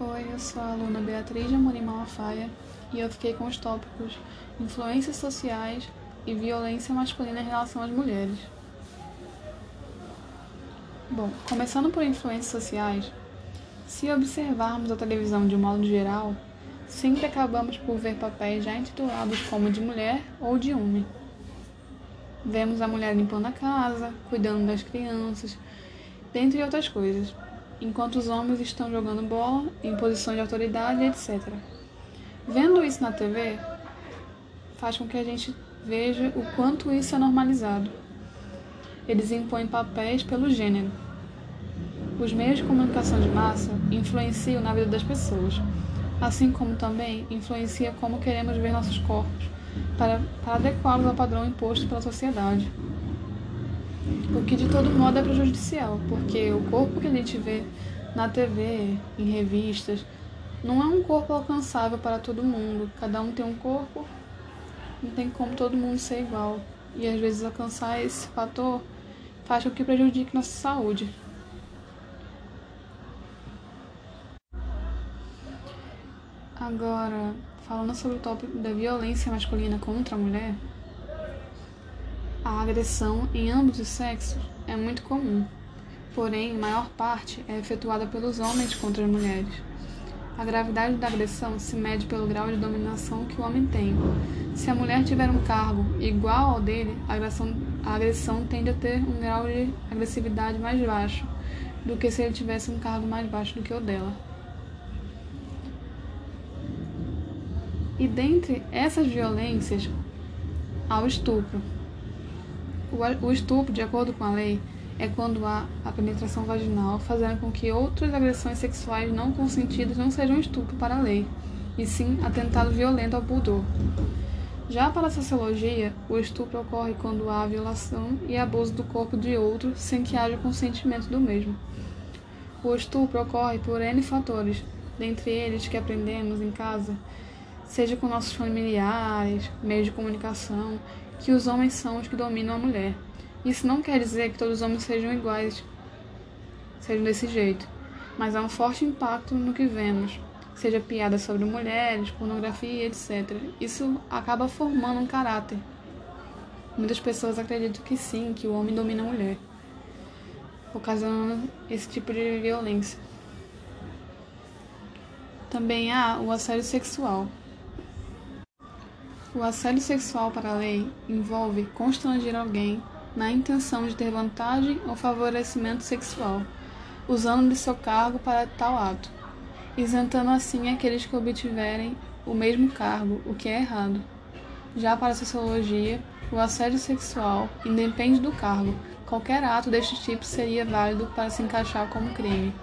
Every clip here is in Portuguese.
Oi, eu sou a aluna Beatriz de Amorim Malafaia e eu fiquei com os tópicos influências sociais e violência masculina em relação às mulheres. Bom, começando por influências sociais, se observarmos a televisão de um modo geral, sempre acabamos por ver papéis já intitulados como de mulher ou de homem. Vemos a mulher limpando a casa, cuidando das crianças, dentre outras coisas enquanto os homens estão jogando bola em posições de autoridade, etc. Vendo isso na TV, faz com que a gente veja o quanto isso é normalizado. Eles impõem papéis pelo gênero. Os meios de comunicação de massa influenciam na vida das pessoas, assim como também influencia como queremos ver nossos corpos, para, para adequá-los ao padrão imposto pela sociedade. O que de todo modo é prejudicial, porque o corpo que a gente vê na TV, em revistas, não é um corpo alcançável para todo mundo. Cada um tem um corpo, não tem como todo mundo ser igual. E às vezes alcançar esse fator faz com que prejudique nossa saúde. Agora, falando sobre o tópico da violência masculina contra a mulher, a agressão em ambos os sexos é muito comum, porém, maior parte é efetuada pelos homens contra as mulheres. A gravidade da agressão se mede pelo grau de dominação que o homem tem. Se a mulher tiver um cargo igual ao dele, a agressão, a agressão tende a ter um grau de agressividade mais baixo do que se ele tivesse um cargo mais baixo do que o dela. E dentre essas violências, há o estupro, o estupro, de acordo com a lei, é quando há a penetração vaginal, fazendo com que outras agressões sexuais não consentidas não sejam estupro para a lei, e sim atentado violento ao pudor. Já para a sociologia, o estupro ocorre quando há violação e abuso do corpo de outro sem que haja consentimento do mesmo. O estupro ocorre por N fatores, dentre eles que aprendemos em casa, seja com nossos familiares, meios de comunicação que os homens são os que dominam a mulher. Isso não quer dizer que todos os homens sejam iguais, sejam desse jeito, mas há um forte impacto no que vemos, seja piada sobre mulheres, pornografia, etc. Isso acaba formando um caráter. Muitas pessoas acreditam que sim, que o homem domina a mulher, ocasionando esse tipo de violência. Também há o assédio sexual, o assédio sexual para a lei envolve constranger alguém na intenção de ter vantagem ou favorecimento sexual, usando de seu cargo para tal ato, isentando assim aqueles que obtiverem o mesmo cargo, o que é errado. Já para a sociologia, o assédio sexual independe do cargo. Qualquer ato deste tipo seria válido para se encaixar como crime.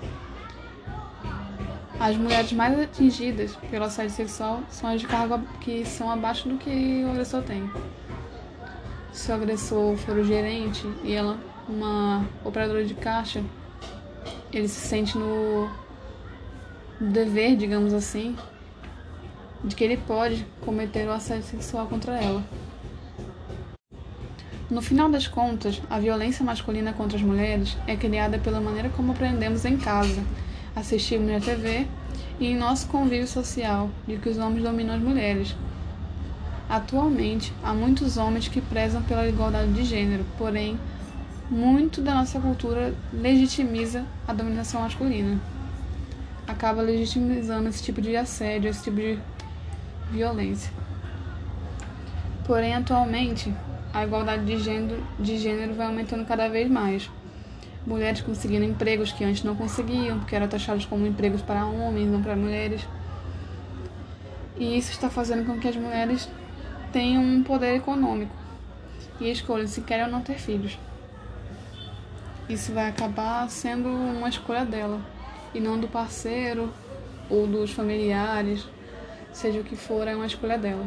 As mulheres mais atingidas pelo assédio sexual são as de cargo que são abaixo do que o agressor tem. Se o agressor for o gerente e ela uma operadora de caixa, ele se sente no dever, digamos assim, de que ele pode cometer o assédio sexual contra ela. No final das contas, a violência masculina contra as mulheres é criada pela maneira como aprendemos em casa assistimos na TV e em nosso convívio social de que os homens dominam as mulheres. Atualmente, há muitos homens que prezam pela igualdade de gênero, porém, muito da nossa cultura legitimiza a dominação masculina. Acaba legitimizando esse tipo de assédio, esse tipo de violência. Porém, atualmente, a igualdade de gênero, de gênero vai aumentando cada vez mais mulheres conseguindo empregos que antes não conseguiam, porque eram taxados como empregos para homens, não para mulheres. E isso está fazendo com que as mulheres tenham um poder econômico e escolham se querem ou não ter filhos. Isso vai acabar sendo uma escolha dela e não do parceiro ou dos familiares, seja o que for, é uma escolha dela.